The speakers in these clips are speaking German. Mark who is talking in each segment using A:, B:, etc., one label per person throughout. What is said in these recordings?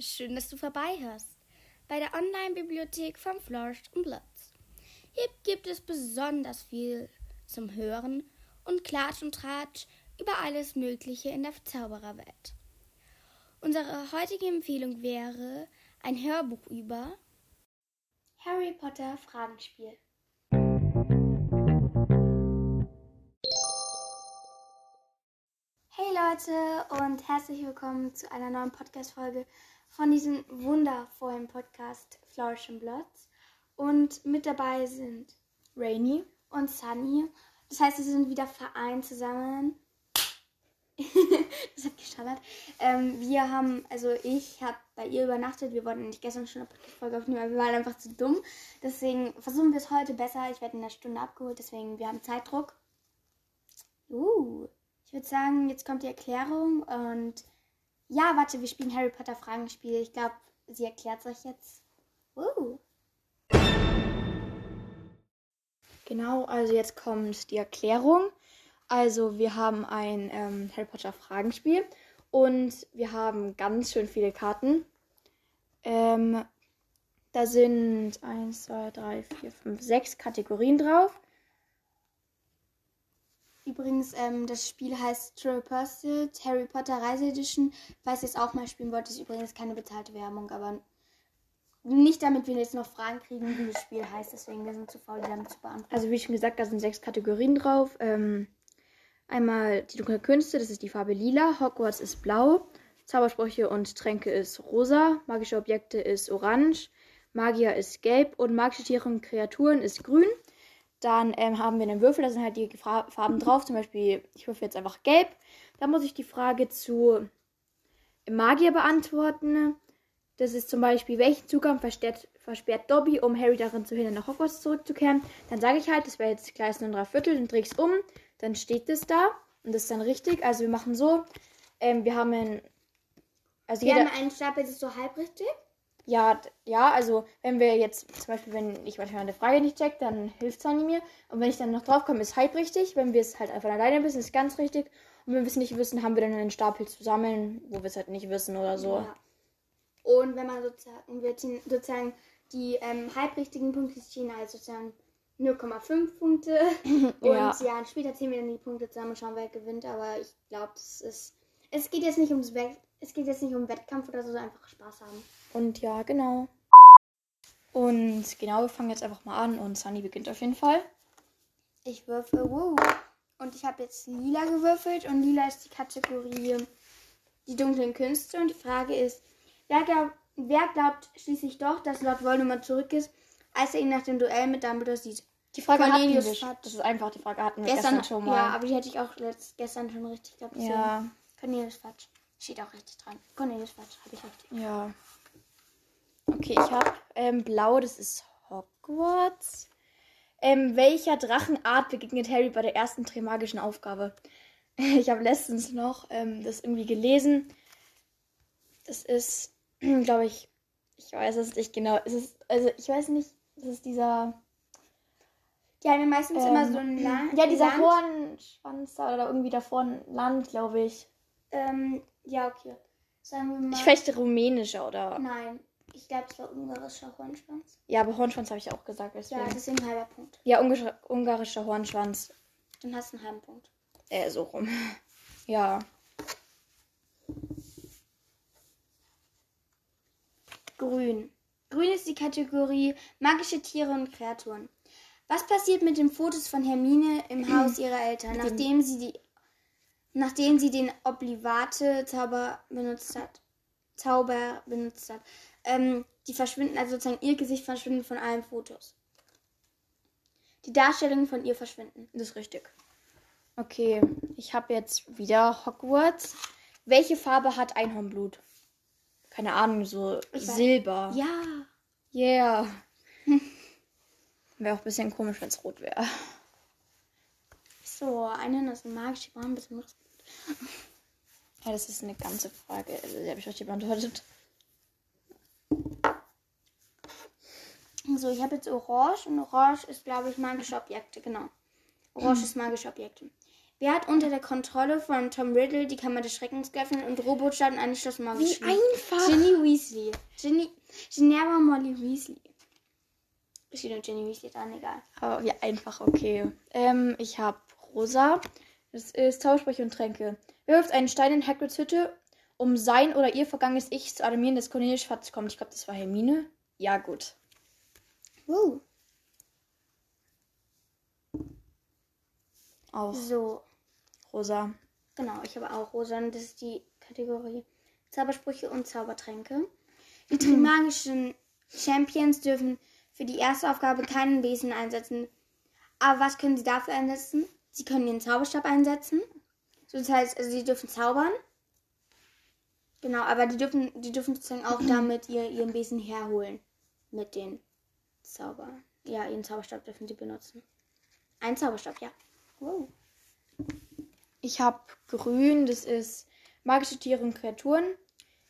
A: schön, dass du vorbeihörst bei der Online-Bibliothek von Flourish und Blitz. Hier gibt es besonders viel zum Hören und Klatsch und Tratsch über alles Mögliche in der Zaubererwelt. Unsere heutige Empfehlung wäre ein Hörbuch über
B: Harry Potter Fragenspiel. Hey Leute und herzlich willkommen zu einer neuen Podcast-Folge von diesem wundervollen Podcast Flourish and Bloods. Und mit dabei sind Rainy und Sunny. Das heißt, wir sind wieder vereint zusammen. das hat geschallert. Ähm, wir haben, also ich habe bei ihr übernachtet. Wir wollten nicht gestern schon eine Podcast-Folge aufnehmen, aber wir waren einfach zu dumm. Deswegen versuchen wir es heute besser. Ich werde in einer Stunde abgeholt, deswegen wir haben Zeitdruck. Uh, ich würde sagen, jetzt kommt die Erklärung und ja, warte, wir spielen Harry Potter Fragenspiel. Ich glaube, sie erklärt es euch jetzt. Uh.
C: Genau, also jetzt kommt die Erklärung. Also wir haben ein ähm, Harry Potter Fragenspiel und wir haben ganz schön viele Karten. Ähm, da sind 1, 2, 3, 4, 5, 6 Kategorien drauf.
B: Übrigens, ähm, das Spiel heißt Triple Pursuit Harry Potter Reise Edition. Falls ihr es auch mal spielen wollt, ist übrigens keine bezahlte Werbung, aber nicht damit wir jetzt noch Fragen kriegen, wie das Spiel heißt. Deswegen, wir sind zu faul, die damit zu beantworten.
C: Also wie schon gesagt, da sind sechs Kategorien drauf. Ähm, einmal die dunkle Künste, das ist die Farbe lila. Hogwarts ist blau. Zaubersprüche und Tränke ist rosa. Magische Objekte ist orange. Magier ist gelb. Und magische Tiere und Kreaturen ist grün. Dann ähm, haben wir einen Würfel, da sind halt die Farben drauf. Zum Beispiel, ich würfel jetzt einfach gelb. Da muss ich die Frage zu Magier beantworten. Das ist zum Beispiel, welchen Zugang versperrt, versperrt Dobby, um Harry darin zu hindern, nach Hogwarts zurückzukehren. Dann sage ich halt, das wäre jetzt gleich nur ein Dreiviertel, dann drehe ich es um. Dann steht das da und das ist dann richtig. Also wir machen so, ähm, wir haben ein,
B: also wir jeder, haben einen Stapel, das ist so halb richtig.
C: Ja, ja, also wenn wir jetzt zum Beispiel, wenn ich manchmal eine Frage nicht check, dann hilft Sunny mir. Und wenn ich dann noch drauf komme, ist halb richtig. Wenn wir es halt einfach alleine wissen, ist ganz richtig. Und wenn wir es nicht wissen, haben wir dann einen Stapel zusammen, wo wir es halt nicht wissen oder so. Ja.
B: Und wenn man sozusagen, wir ziehen sozusagen die ähm, halbrichtigen Punkte ziehen halt sozusagen 0,5 Punkte. Und ja. ja, später ziehen wir dann die Punkte zusammen und schauen, wer gewinnt. Aber ich glaube, es ist. Es geht jetzt nicht ums Wett es geht jetzt nicht um Wettkampf oder so, einfach Spaß haben.
C: Und ja, genau. Und genau, wir fangen jetzt einfach mal an und Sunny beginnt auf jeden Fall.
B: Ich würfel, wow. Und ich habe jetzt lila gewürfelt und lila ist die Kategorie die dunklen Künste. Und die Frage ist, wer, glaub, wer glaubt schließlich doch, dass Lord Voldemort zurück ist, als er ihn nach dem Duell mit Dumbledore sieht?
C: Die Frage Cornelius hatten wir. Das ist einfach, die Frage hatten wir gestern, gestern schon mal.
B: Ja, aber die hätte ich auch letzt, gestern schon richtig gehabt.
C: Ja.
B: Cornelius Fatsch. Steht auch richtig dran. Cornelius Fatsch, habe ich richtig.
C: Ja. Okay, ich habe ähm, blau, das ist Hogwarts. Ähm, welcher Drachenart begegnet Harry bei der ersten Trimagischen Aufgabe? Ich habe letztens noch ähm, das irgendwie gelesen. Das ist, glaube ich, ich weiß es nicht genau. Es ist, also ich weiß nicht, das ist dieser.
B: Die haben ja meistens ähm, immer so ein Land.
C: Ja, dieser Hornschwanz oder irgendwie davor ein Land, glaube ich.
B: Ähm, ja, okay.
C: Sagen wir mal. Ich fechte rumänischer, oder?
B: Nein. Ich glaube, es war ungarischer Hornschwanz.
C: Ja, aber Hornschwanz habe ich auch gesagt.
B: Deswegen. Ja, deswegen ein halber Punkt.
C: Ja, ungarischer, ungarischer Hornschwanz.
B: Dann hast du einen halben Punkt.
C: Äh, so rum. Ja.
B: Grün. Grün ist die Kategorie magische Tiere und Kreaturen. Was passiert mit den Fotos von Hermine im Haus ihrer Eltern, nachdem sie, die, nachdem sie den Oblivate-Zauber benutzt hat? Zauber benutzt hat. Ähm, die verschwinden, also sozusagen ihr Gesicht verschwindet von allen Fotos. Die Darstellungen von ihr verschwinden.
C: Das ist richtig. Okay, ich habe jetzt wieder Hogwarts. Welche Farbe hat Einhornblut? Keine Ahnung, so Silber.
B: Ja.
C: Yeah. wäre auch ein bisschen komisch, wenn es rot wäre.
B: So, eine ist magisch, die ein bisschen
C: Ja, das ist eine ganze Frage. Also, die habe ich richtig beantwortet.
B: So, ich habe jetzt Orange und Orange ist, glaube ich, magische Objekte, genau. Orange ist magische Objekte. Wer hat unter der Kontrolle von Tom Riddle die Kammer des Schreckens geöffnet und Robotstadt in eine Schlossmauer
C: Wie einfach.
B: Ginny Weasley. Ginny, Ginevra Molly Weasley. Ist wieder Ginny Weasley dran, egal.
C: Aber wie einfach, okay. Ähm, ich habe Rosa. Das ist Zaubersprüche und Tränke. Wirft einen Stein in Hagrids Hütte, um sein oder ihr vergangenes Ich zu animieren, dass Cornelius Fatz kommt. Ich glaube, das war Hermine. Ja, gut.
B: Wow.
C: Auch
B: So,
C: Rosa.
B: genau, ich habe auch Rosa und das ist die Kategorie Zaubersprüche und Zaubertränke. Die Trimagischen Champions dürfen für die erste Aufgabe keinen Besen einsetzen. Aber was können sie dafür einsetzen? Sie können ihren Zauberstab einsetzen. Das heißt, also sie dürfen zaubern. Genau, aber die dürfen, die dürfen sozusagen auch damit ihr, ihren Besen herholen. Mit den Zauber. Ja, ihren Zauberstab dürfen sie benutzen. Ein Zauberstab, ja. Wow.
C: Ich habe Grün. Das ist magische Tiere und Kreaturen.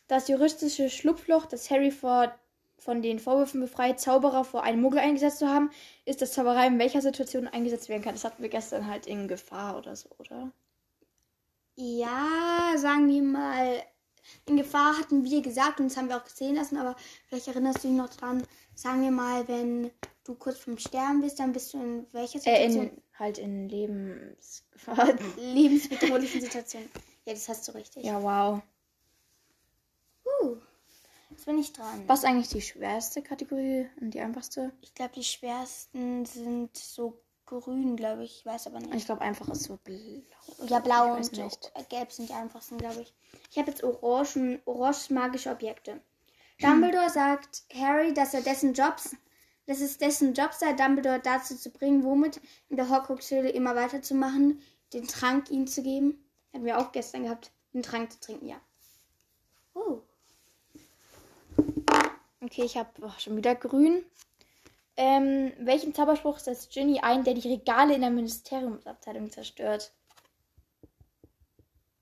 C: Das juristische Schlupfloch, das Harry vor, von den Vorwürfen befreit, Zauberer vor einem Muggel eingesetzt zu haben, ist, dass Zauberei in welcher Situation eingesetzt werden kann. Das hatten wir gestern halt in Gefahr oder so, oder?
B: Ja, sagen wir mal, in Gefahr hatten wir gesagt und das haben wir auch gesehen lassen, aber vielleicht erinnerst du dich noch dran, sagen wir mal, wenn du kurz vorm Sterben bist, dann bist du in welcher
C: Äh,
B: Situation?
C: in, halt in Lebensgefahr.
B: lebensbedrohlichen Situation. Ja, das hast du richtig.
C: ja, wow.
B: Uh, jetzt bin ich dran.
C: Was ist eigentlich die schwerste Kategorie und die einfachste?
B: Ich glaube, die schwersten sind so grün, glaube ich. Ich weiß aber nicht.
C: Ich glaube, einfach ist so blau.
B: Ja, blau und
C: nicht.
B: gelb sind die einfachsten, glaube ich. Ich habe jetzt orange, orange magische Objekte. Dumbledore sagt Harry, dass er dessen Jobs, dass es dessen Job sei, Dumbledore dazu zu bringen, womit in der Horcrux-Höhle immer weiterzumachen, den Trank ihm zu geben. Hatten wir auch gestern gehabt, den Trank zu trinken, ja. Oh.
C: Okay, ich habe schon wieder grün. Ähm, welchen Zauberspruch setzt Ginny ein, der die Regale in der Ministeriumsabteilung zerstört?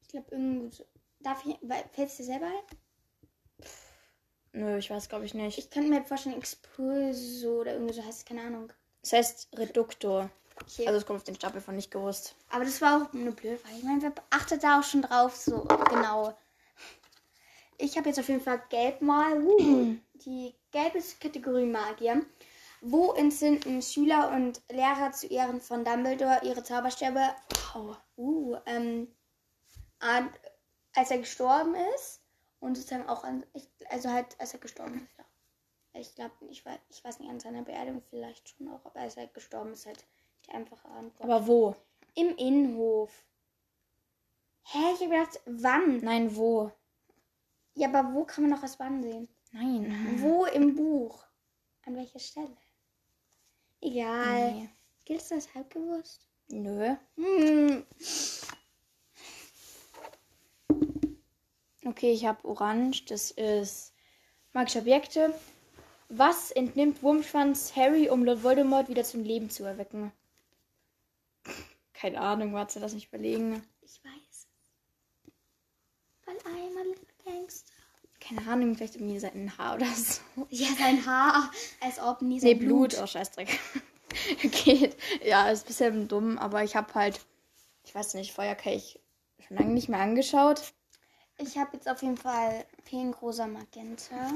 B: Ich glaube, irgendwie so. Darf ich, fällt es dir selber ein?
C: Nö, ich weiß, glaube ich nicht.
B: Ich könnte mir vorstellen, Expulso oder irgendwie so heißt es, keine Ahnung.
C: Es heißt Reduktor.
B: Okay.
C: Also es kommt auf den Stapel von nicht gewusst.
B: Aber das war auch eine blöde Frage. Ich meine, wer achtet da auch schon drauf? So, genau. Ich habe jetzt auf jeden Fall gelb mal. Uh, die gelbe Kategorie Magier. Wo entzünden Schüler und Lehrer zu Ehren von Dumbledore ihre Zauberstäbe? Wow. Uh, ähm, als er gestorben ist und sozusagen auch an, also halt, als er gestorben ist, ja. Ich glaube, ich weiß, ich weiß nicht, an seiner Beerdigung vielleicht schon auch, aber als er gestorben ist, halt die einfache Antwort.
C: Aber wo?
B: Im Innenhof. Hä, ich hab gedacht, wann?
C: Nein, wo?
B: Ja, aber wo kann man noch was wann sehen?
C: Nein.
B: Wo im Buch? An welcher Stelle? Egal.
C: Nee.
B: Gilt es als Halbgewusst?
C: Nö.
B: Hm.
C: Okay, ich habe Orange. Das ist magische Objekte. Was entnimmt Wurmschwanz Harry, um Lord Voldemort wieder zum Leben zu erwecken? Keine Ahnung, warte, lass mich überlegen.
B: Ich weiß. Weil little gangster.
C: Keine Ahnung, vielleicht irgendwie sein Haar oder so.
B: Ja, sein Haar. Als ob nie
C: Nee,
B: sein
C: Blut. Oh, Scheißdreck. Geht. Ja, ist ein bisschen dumm, aber ich habe halt, ich weiß nicht, Feuerkelch schon lange nicht mehr angeschaut.
B: Ich habe jetzt auf jeden Fall Pink, Rosa, Magenta.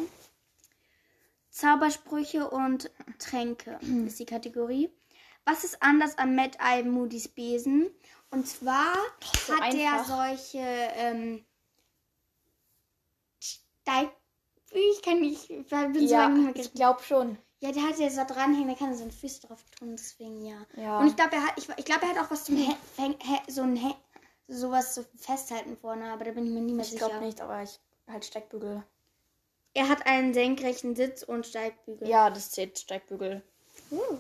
B: Zaubersprüche und Tränke ist die Kategorie. Was ist anders an Mad Eye Moody's Besen? Und zwar
C: so
B: hat
C: einfach.
B: solche ähm, Steig... Ich kann nicht... Ich bin so
C: Ja,
B: lange nicht mehr
C: ich glaube schon.
B: ja, der hat ja so dranhängen, da kann er seine Füße drauf tun, deswegen ja.
C: Ja.
B: Und ich glaube, er hat, ich, ich glaube, er hat auch was zum Hä- Häng- Hä- so ein Hä- sowas zu festhalten vorne, aber da bin ich mir nie mehr
C: Ich
B: sicher.
C: glaube nicht, aber ich halt Steigbügel.
B: Er hat einen senkrechten Sitz und Steigbügel.
C: Ja, das zählt Steigbügel.
B: Uh.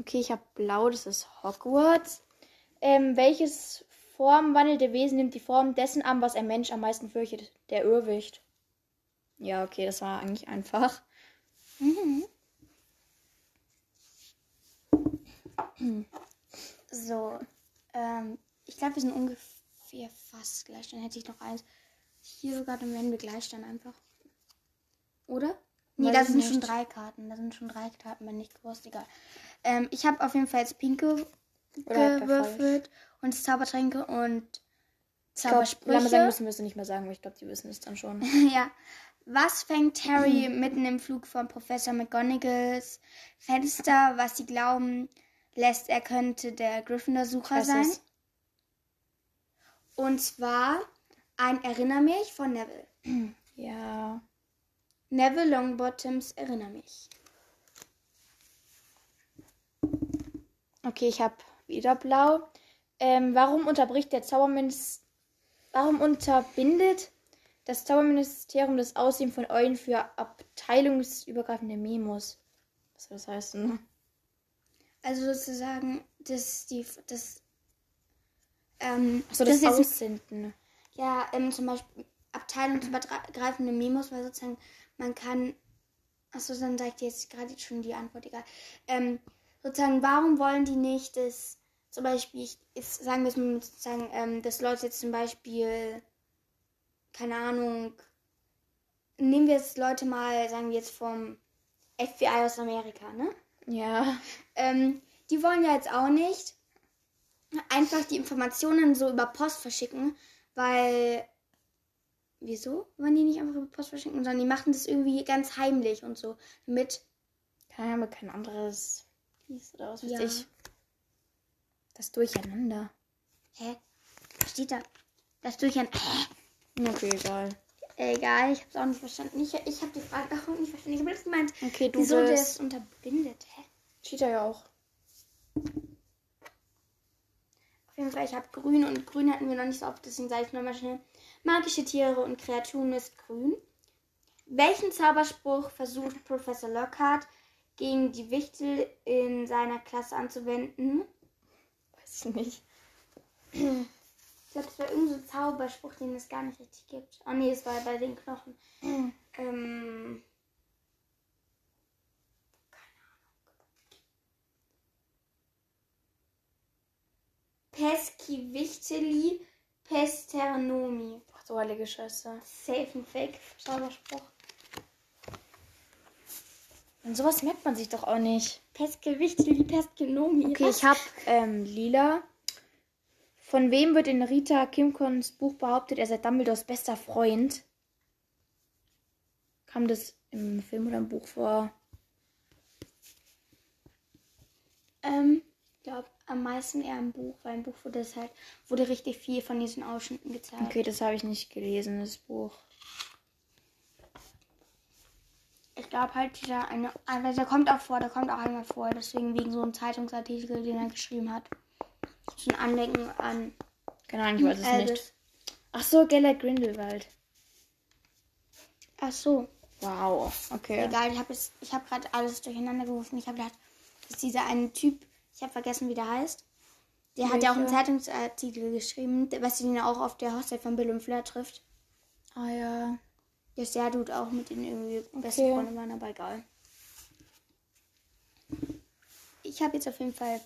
C: Okay, ich habe blau, das ist Hogwarts. Ähm, welches formwandelte Wesen nimmt die Form dessen an, was ein Mensch am meisten fürchtet? Der Irrwicht. Ja, okay, das war eigentlich einfach.
B: So, ähm, ich glaube, wir sind ungefähr fast gleich. Dann hätte ich noch eins. Hier sogar, dann werden wir gleich dann einfach. Oder? Nee, da sind schon drei Karten. Da sind schon drei Karten, wenn nicht gewusst, egal. Ähm, ich habe auf jeden Fall jetzt pinke gewürfelt und Zaubertränke und
C: Ich glaub,
B: Zaubersprüche.
C: müssen wir es nicht mehr sagen, weil ich glaube, die wissen es dann schon.
B: ja. Was fängt Harry
C: Hm.
B: mitten im Flug von Professor McGonagalls Fenster, was sie glauben lässt, er könnte der Gryffindor-Sucher sein?
C: ist?
B: Und zwar ein Erinner mich von Neville.
C: Ja.
B: Neville Longbottoms Erinner mich.
C: Okay, ich habe wieder blau. Ähm, warum unterbricht der Zauberminister. Warum unterbindet das Zauberministerium das Aussehen von Eulen für abteilungsübergreifende Memos? Was soll das heißen?
B: Also sozusagen, dass die, das, ähm,
C: Achso, das,
B: das
C: Aussenden.
B: ja, ähm, zum Beispiel abteilungsübergreifende Memos, weil sozusagen man kann, achso, dann sagt ihr jetzt gerade schon die Antwort, egal. Ähm, sozusagen, warum wollen die nicht, dass zum Beispiel, ich, jetzt sagen wir es mal sozusagen, ähm, dass Leute jetzt zum Beispiel, keine Ahnung, nehmen wir jetzt Leute mal, sagen wir jetzt vom FBI aus Amerika, ne?
C: Ja.
B: Ähm, die wollen ja jetzt auch nicht einfach die Informationen so über Post verschicken, weil. Wieso wollen die nicht einfach über Post verschicken, sondern die machen das irgendwie ganz heimlich und so. Damit.
C: Keine Ahnung, kein anderes oder was weiß
B: Ja.
C: ich. Das Durcheinander.
B: Hä? Was steht da? Das durch ein.
C: Okay, egal.
B: Egal, ich hab's auch nicht verstanden. Ich, ich habe die Frage auch nicht verstanden. Ich habe das gemeint,
C: Okay, du
B: wieso der
C: bist.
B: es unterbindet. Hä?
C: Cheater ja auch.
B: Auf jeden Fall, ich habe grün und grün hatten wir noch nicht so oft, deswegen sage ich nochmal schnell. Magische Tiere und Kreaturen ist grün. Welchen Zauberspruch versucht Professor Lockhart gegen die Wichtel in seiner Klasse anzuwenden?
C: Ich nicht.
B: Ich glaube, das war irgendein so ein Zauberspruch, den es gar nicht richtig gibt. Oh nee, es war bei den Knochen. ähm. Keine Ahnung. Pesci Wichteli Pesternomi.
C: Ach du heilige Scheiße.
B: Safe and Fake Zauberspruch.
C: Und sowas merkt man sich doch auch nicht.
B: Pesce Wichteli Pesternomi.
C: Okay, ich habe ähm, lila. Von wem wird in Rita Kimcons Buch behauptet, er sei Dumbledores bester Freund? Kam das im Film oder im Buch vor?
B: Ähm, ich glaube am meisten eher im Buch, weil im Buch wurde es halt, wurde richtig viel von diesen Ausschnitten gezeigt.
C: Okay, das habe ich nicht gelesen, das Buch.
B: Ich glaube halt dieser eine, aber der kommt auch vor, der kommt auch einmal vor, deswegen wegen so einem Zeitungsartikel, den er geschrieben hat. So ein Andenken an
C: Keine Ahnung, ich weiß es nicht. Ach so, Gellert Grindelwald.
B: Ach so,
C: Wow, okay.
B: egal, ich habe ich habe gerade alles durcheinander gerufen. Ich habe gedacht, dass dieser eine Typ, ich habe vergessen, wie der heißt. Der hat ja auch einen? Zeitungsartikel geschrieben, was ihn auch auf der Hochzeit von Bill und Fleur trifft.
C: Ah ja.
B: Der Dude auch mit ihnen irgendwie
C: Okay.
B: Freunde waren, aber egal. Ich habe jetzt auf jeden Fall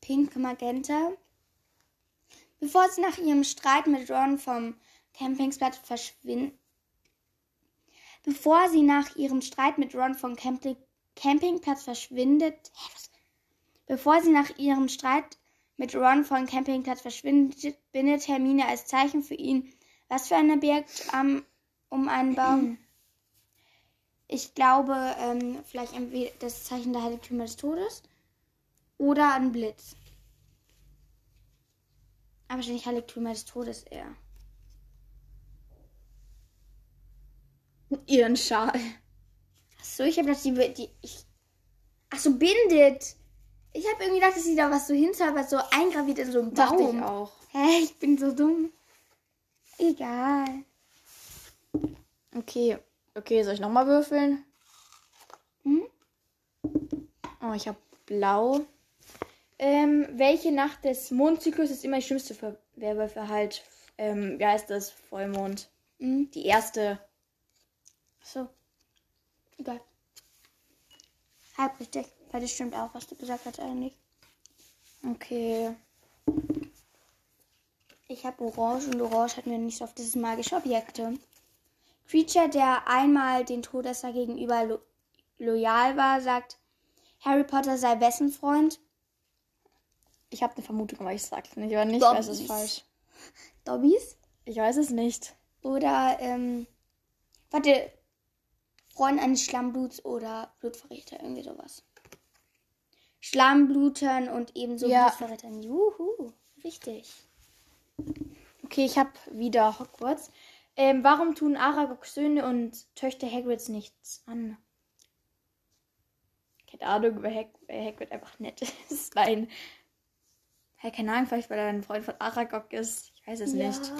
B: Pink Magenta. Bevor sie nach ihrem Streit mit Ron vom Campingplatz verschwinden. Bevor sie nach ihrem Streit mit Ron vom Camping Campingplatz verschwindet. Hä, was? Bevor sie nach ihrem Streit mit Ron vom Campingplatz verschwindet, bindet Hermine als Zeichen für ihn. Was für eine birgt am um einen Baum. Ich glaube, ähm, vielleicht entweder das Zeichen der Heiligtümer des Todes oder ein Blitz. Aber wahrscheinlich Heiligtümer des Todes eher.
C: Ihren Schal.
B: Achso, ich habe das die, die ich, Ach so, bindet. Ich habe irgendwie gedacht, dass sie da was so hinzaubert, so eingraviert in so einem
C: Dachte ich
B: Baum.
C: auch.
B: Hä, ich bin so dumm. Egal.
C: Okay. Okay, soll ich nochmal würfeln?
B: Hm?
C: Oh, ich habe blau. Ähm, welche Nacht des Mondzyklus ist immer die schlimmste für Werwölfe halt? Ähm, wie heißt das? Vollmond.
B: Hm?
C: Die erste.
B: So. Egal. Halb richtig. Weil das stimmt auch, was du gesagt hast eigentlich.
C: Okay.
B: Ich habe Orange und Orange hatten wir nicht so oft. Das ist magische Objekte. Creature, der einmal den Todesser gegenüber lo loyal war, sagt, Harry Potter sei wessen Freund?
C: Ich habe eine Vermutung, aber ich sag's nicht. Wenn nicht, weiß es
B: Dobbies.
C: falsch.
B: Dobbys?
C: Ich weiß es nicht.
B: Oder, ähm, warte, Freund eines Schlammbluts oder Blutverräter, irgendwie sowas. Schlammblutern und ebenso
C: Ja.
B: Blutverrätern. Juhu, richtig.
C: Okay, ich habe wieder Hogwarts. Ähm, warum tun Aragogs Söhne und Töchter Hagrids nichts an? Keine Ahnung, weil, Hag Hagrid einfach nett ist. Nein. Hey, keine Ahnung, vielleicht weil er ein Freund von Aragog ist. Ich weiß es
B: ja,
C: nicht.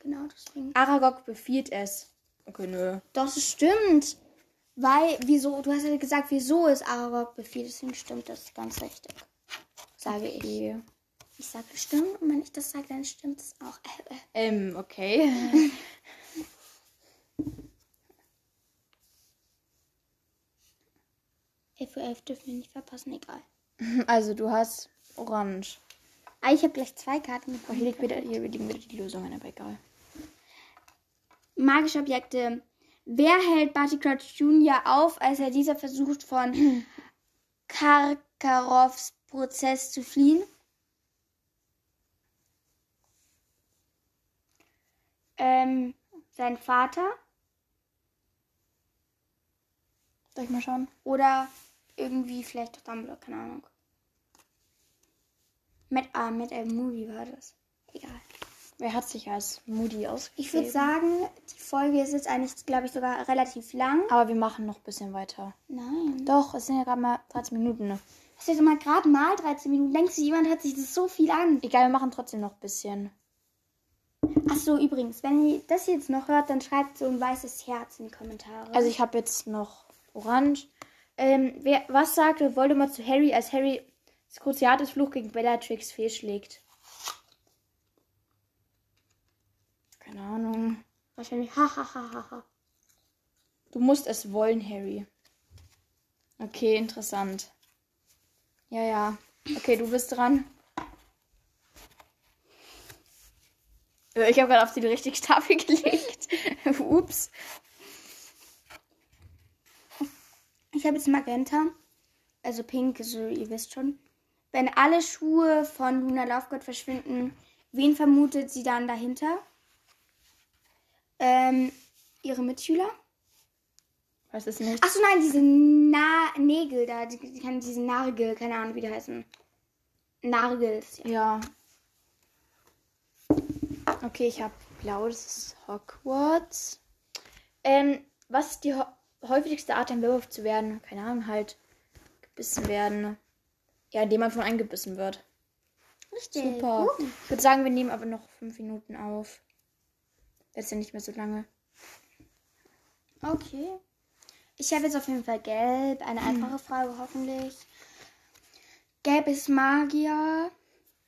B: genau deswegen.
C: Aragog befiehlt es. Okay, nö.
B: Das stimmt. Weil, wieso, du hast ja gesagt, wieso ist Aragog befiehlt, deswegen stimmt das ganz richtig. Sage ich.
C: Okay.
B: Ich sage stimmt und wenn ich das sage, dann stimmt es auch. Äh, äh.
C: Ähm, okay.
B: Elf für elf dürfen wir nicht verpassen, egal.
C: Also, du hast Orange.
B: Ah, ich habe gleich zwei Karten
C: Oh,
B: bekommen.
C: hier, liegt wieder, hier liegen wieder die Lösungen, aber egal.
B: Magische Objekte. Wer hält Barty Crouch Jr. auf, als er dieser versucht, von Karkaroffs Prozess zu fliehen? Ähm, sein Vater
C: Soll ich mal schauen?
B: oder irgendwie vielleicht Dumbledore, keine Ahnung. Mit, ah, mit einem Movie war das. Egal.
C: Wer hat sich als Moody ausgegeben?
B: Ich würde sagen, die Folge ist jetzt eigentlich, glaube ich, sogar relativ lang.
C: Aber wir machen noch ein bisschen weiter.
B: Nein.
C: Doch, es sind ja gerade mal 13 Minuten. Ne?
B: Ist ja mal gerade mal 13 Minuten. Denkst du, jemand hat sich das so viel an?
C: Egal, wir machen trotzdem noch ein bisschen.
B: Ach so, übrigens, wenn ihr das jetzt noch hört, dann schreibt so ein weißes Herz in die Kommentare.
C: Also ich habe jetzt noch Orange. Ähm, wer, was sagte Voldemort zu Harry, als Harry Cruciatus Fluch gegen Bellatrix fehlschlägt? Keine Ahnung.
B: wahrscheinlich ha ha ha ha ha.
C: Du musst es wollen, Harry. Okay, interessant. Ja, ja. Okay, du bist dran. Ich habe gerade auf die richtige Tafel gelegt. Ups.
B: Ich habe jetzt Magenta, also pink, so ihr wisst schon. Wenn alle Schuhe von Luna Lovegood verschwinden, wen vermutet sie dann dahinter? Ähm, ihre Mitschüler?
C: Weiß es nicht.
B: Achso, nein, diese Na Nägel da, die, die diese Nargel, keine Ahnung, wie die heißen. Nargels, ja.
C: Ja. Okay, ich habe blau, das ist Hogwarts. Ähm, was ist die häufigste Art, ein Werwolf zu werden? Keine Ahnung, halt gebissen werden. Ja, indem man von eingebissen wird.
B: Richtig.
C: Super.
B: Uh.
C: Ich würde sagen, wir nehmen aber noch fünf Minuten auf. Das ist ja nicht mehr so lange.
B: Okay. Ich habe jetzt auf jeden Fall gelb. Eine einfache Frage hoffentlich. Gelb ist Magier.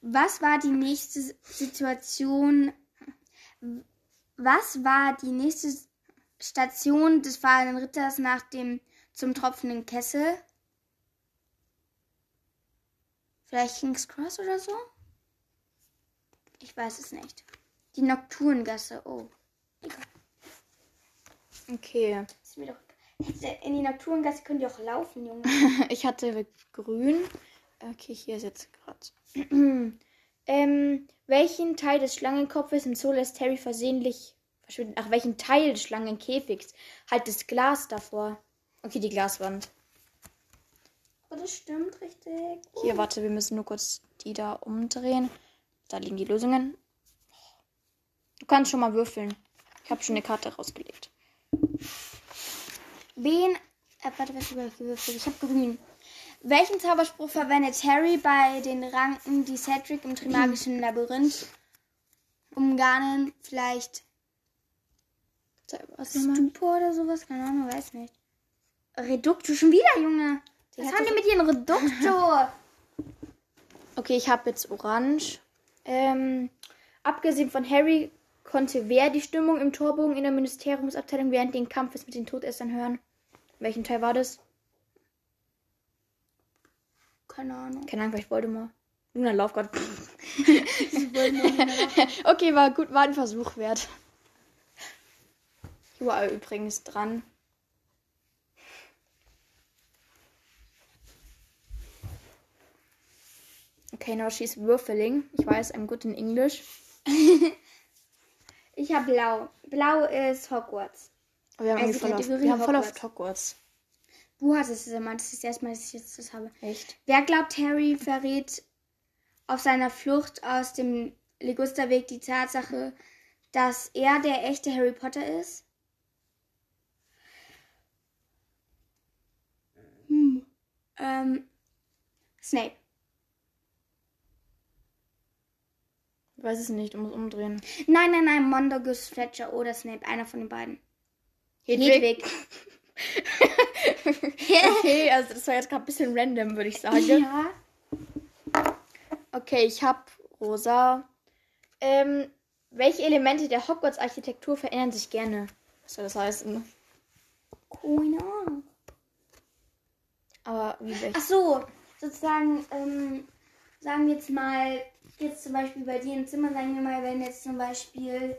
B: Was war die nächste Situation? Was war die nächste Station des fahrenden Ritters nach dem zum tropfenden Kessel? Vielleicht King's Cross oder so? Ich weiß es nicht. Die Nocturngasse. Oh.
C: Okay.
B: Ist mir doch. In die Nocturngasse könnt ihr auch laufen, Junge.
C: Ich hatte grün. Okay, hier ist jetzt gerade. ähm, welchen Teil des Schlangenkopfes im Zoo lässt Harry versehentlich verschwinden? Ach, welchen Teil des Schlangenkäfigs? Halt das Glas davor. Okay, die Glaswand.
B: Oh, das stimmt richtig.
C: Hier, warte, wir müssen nur kurz die da umdrehen. Da liegen die Lösungen. Du kannst schon mal würfeln. Ich habe schon eine Karte rausgelegt.
B: Wen. Äh, warte, was ich gewürfelt? Ich habe grün. Welchen Zauberspruch verwendet Harry bei den Ranken, die Cedric im Trimagischen Labyrinth umgarnen? Vielleicht
C: Was nochmal?
B: Stupor oder sowas? Keine Ahnung, weiß nicht. Reducto schon wieder, Junge. Was
C: hat
B: haben die mit ihren Reducto?
C: Okay, ich habe jetzt Orange. Ähm, abgesehen von Harry konnte wer die Stimmung im Torbogen in der Ministeriumsabteilung während den Kampfes mit den Todessern hören? Welchen Teil war das?
B: Keine Ahnung.
C: Keine Ahnung, vielleicht Voldemort. Luna Laufgott. okay, war gut, war ein Versuch wert. Ich war übrigens dran. Okay, now she's würfeling. Ich weiß, I'm good in English.
B: Ich habe blau. Blau ist Hogwarts.
C: Aber wir haben,
B: Also
C: voll, auf, wir haben voll auf
B: Hogwarts. Du hattest es immer. Das ist das erste Mal, dass ich jetzt das habe.
C: Echt?
B: Wer glaubt, Harry verrät auf seiner Flucht aus dem Ligusterweg die Tatsache, dass er der echte Harry Potter ist? Hm. Ähm, Snape.
C: Ich weiß es nicht, du musst umdrehen.
B: Nein, nein, nein, Mondagus Fletcher oder Snape. Einer von den beiden.
C: Hedwig. okay, also das war jetzt gerade ein bisschen random, würde ich sagen.
B: Ja.
C: Okay, ich habe rosa. Ähm, welche Elemente der Hogwarts-Architektur verändern sich gerne? Was soll das heißen?
B: Keine Ahnung.
C: Aber wie welche?
B: Ach so, sozusagen, ähm, sagen wir jetzt mal, jetzt zum Beispiel bei dir im Zimmer, sagen wir mal, wenn jetzt zum Beispiel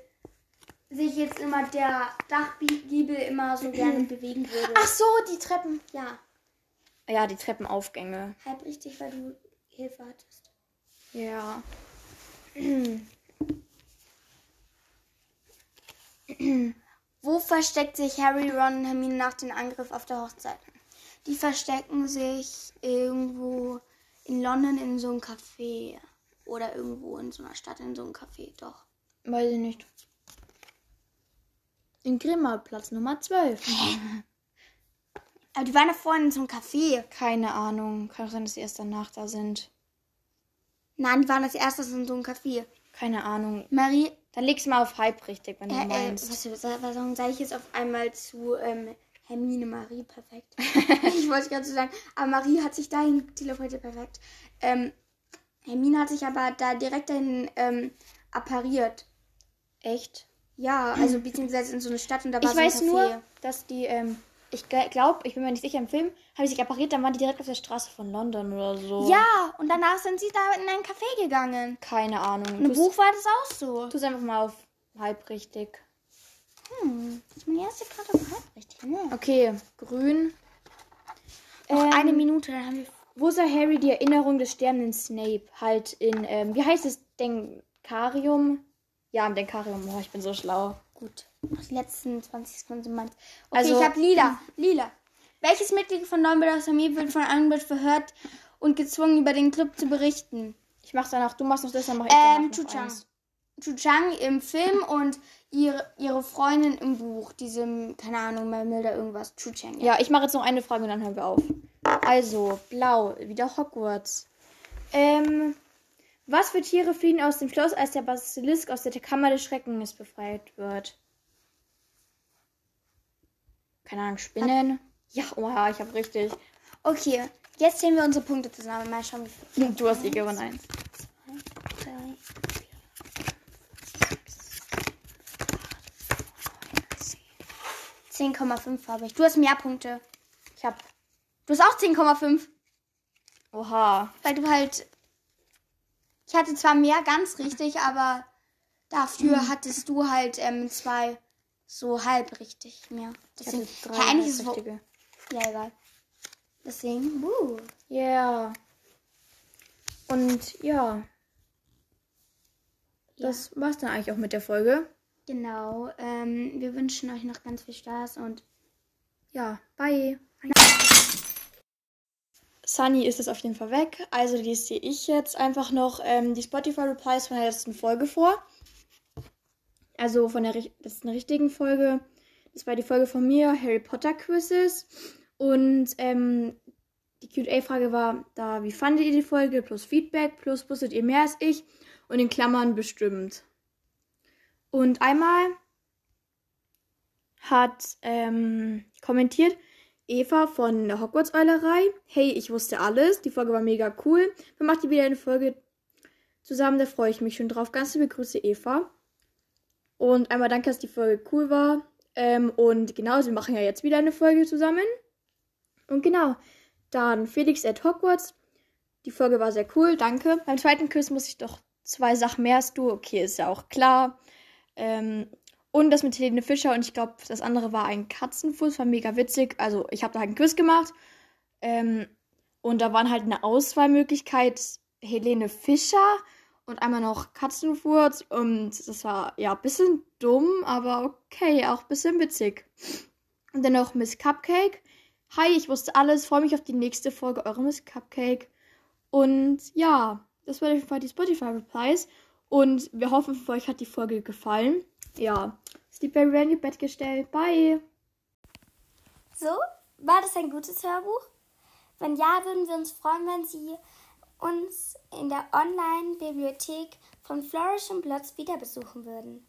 B: sich jetzt immer der Dachgiebel immer so gerne bewegen würde.
C: Ach so, die Treppen.
B: ja,
C: Ja, die Treppenaufgänge.
B: halb richtig, weil du Hilfe hattest.
C: Ja.
B: Wo versteckt sich Harry, Ron und Hermine nach dem Angriff auf der Hochzeit? Die verstecken sich irgendwo in London in so einem Café. Oder irgendwo in so einer Stadt in so einem Café, doch.
C: Weiß ich nicht. In Grimmauld-Platz Nummer 12.
B: Aber die waren da vorhin in so einem Café.
C: Keine Ahnung. Kann auch sein, dass sie erst danach da sind.
B: Nein, die waren als erstes in so einem Café.
C: Keine Ahnung.
B: Marie,
C: Dann leg's mal auf halb richtig, wenn du
B: äh, äh,
C: meinst.
B: was, was, was sage ich jetzt auf einmal zu ähm, Hermine Marie? Perfekt. ich wollte gerade so sagen, aber Marie hat sich dahin teleportiert, perfekt. Ähm, Hermine hat sich aber da direkt dahin ähm, appariert.
C: Echt?
B: Ja, also beziehungsweise in so eine Stadt und da war
C: Ich
B: so ein
C: weiß
B: Café.
C: nur, dass die, ähm, ich glaube, ich bin mir nicht sicher, im Film habe ich sich appariert, dann waren die direkt auf der Straße von London oder so.
B: Ja, und danach sind sie da in ein Café gegangen.
C: Keine Ahnung.
B: Und im Buch war das auch so.
C: Tu's einfach mal auf halb richtig.
B: Hm, das ist meine erste Karte auf halb richtig. Ne?
C: Okay, grün.
B: Noch
C: Ähm,
B: eine Minute, dann haben wir
C: Wo sah Harry die Erinnerung des sterbenden Snape? Halt in, ähm, wie heißt es? Denkarium? Ja, im Denkarium. Oh, ich bin so schlau.
B: Gut. Noch die letzten 20 Sekunden sind meins. Okay,
C: Also-
B: ich habe lila. Lila. Welches Mitglied von Dumbledores Familie wird von Umbridge verhört und gezwungen, über den Club zu berichten?
C: Ich mach danach, du machst noch das, dann mach ich danach
B: Ähm,
C: noch
B: Chu Chang.
C: eins.
B: Chu Chang im Film und ihre, ihre Freundin im Buch. Diesem, keine Ahnung, Melmilda irgendwas. Chu Chang.
C: Ja, ich mache jetzt noch eine Frage und dann hören wir auf. Also, blau, wieder Hogwarts. Ähm, was für Tiere fliehen aus dem Schloss, als der Basilisk aus der Kammer des Schreckens befreit wird? Keine Ahnung, Spinnen? Ja, oha, ich habe richtig.
B: Okay, jetzt zählen wir unsere Punkte zusammen. Mal schauen, wie viel.
C: Du hast die gewonnen. Eins.
B: Drei, vier, 10,5 habe ich. Du hast mehr Punkte.
C: Ich habe.
B: Du hast auch 10,5.
C: Oha.
B: Weil du halt. Ich hatte zwar mehr ganz richtig, aber dafür hattest du halt ähm, zwei so halb richtig mehr.
C: Ich hatte
B: Deswegen,
C: drei
B: ja, eigentlich ist wo. Ja, egal. Deswegen, uh.
C: Ja. Und ja. Das war's dann eigentlich auch mit der Folge.
B: Genau. Ähm, wir wünschen euch noch ganz viel Spaß und
C: Ja, bye. Sunny ist es auf jeden Fall weg. Also lese ich jetzt einfach noch ähm, die Spotify-Replies von der letzten Folge vor. Also von der letzten richtigen Folge. Das war die Folge von mir, Harry Potter Quizzes. Und ähm, die QA-Frage war da, wie fandet ihr die Folge? Plus Feedback, plus wusstet ihr mehr als ich? Und in Klammern bestimmt. Und einmal hat ähm, kommentiert, Eva von der Hogwarts-Eulerei. Hey, ich wusste alles. Die Folge war mega cool. Wann macht ihr wieder eine Folge zusammen? Da freue ich mich schon drauf. Ganz liebe Grüße, Eva. Und einmal danke, dass die Folge cool war. Ähm, und genau, wir machen ja jetzt wieder eine Folge zusammen. Und genau, dann Felix at Hogwarts. Die Folge war sehr cool, danke. Beim zweiten Quiz muss ich doch zwei Sachen mehr als du. Okay, ist ja auch klar. Ähm, und das mit Helene Fischer und ich glaube, das andere war ein Katzenfuß, war mega witzig. Also ich habe da halt einen Quiz gemacht. Ähm, und da waren halt eine Auswahlmöglichkeit Helene Fischer und einmal noch Katzenfurz. Und das war ja ein bisschen dumm, aber okay, auch ein bisschen witzig. Und dann noch Miss Cupcake. Hi, ich wusste alles. Freue mich auf die nächste Folge eurer Miss Cupcake. Und ja, das war auf jeden Fall die Spotify Replies. Und wir hoffen, für euch hat die Folge gefallen. Ja, werden ihr Bett gestellt. Bye.
B: So, war das ein gutes Hörbuch? Wenn ja, würden wir uns freuen, wenn Sie uns in der Online-Bibliothek von Flourish und Blotz wieder besuchen würden.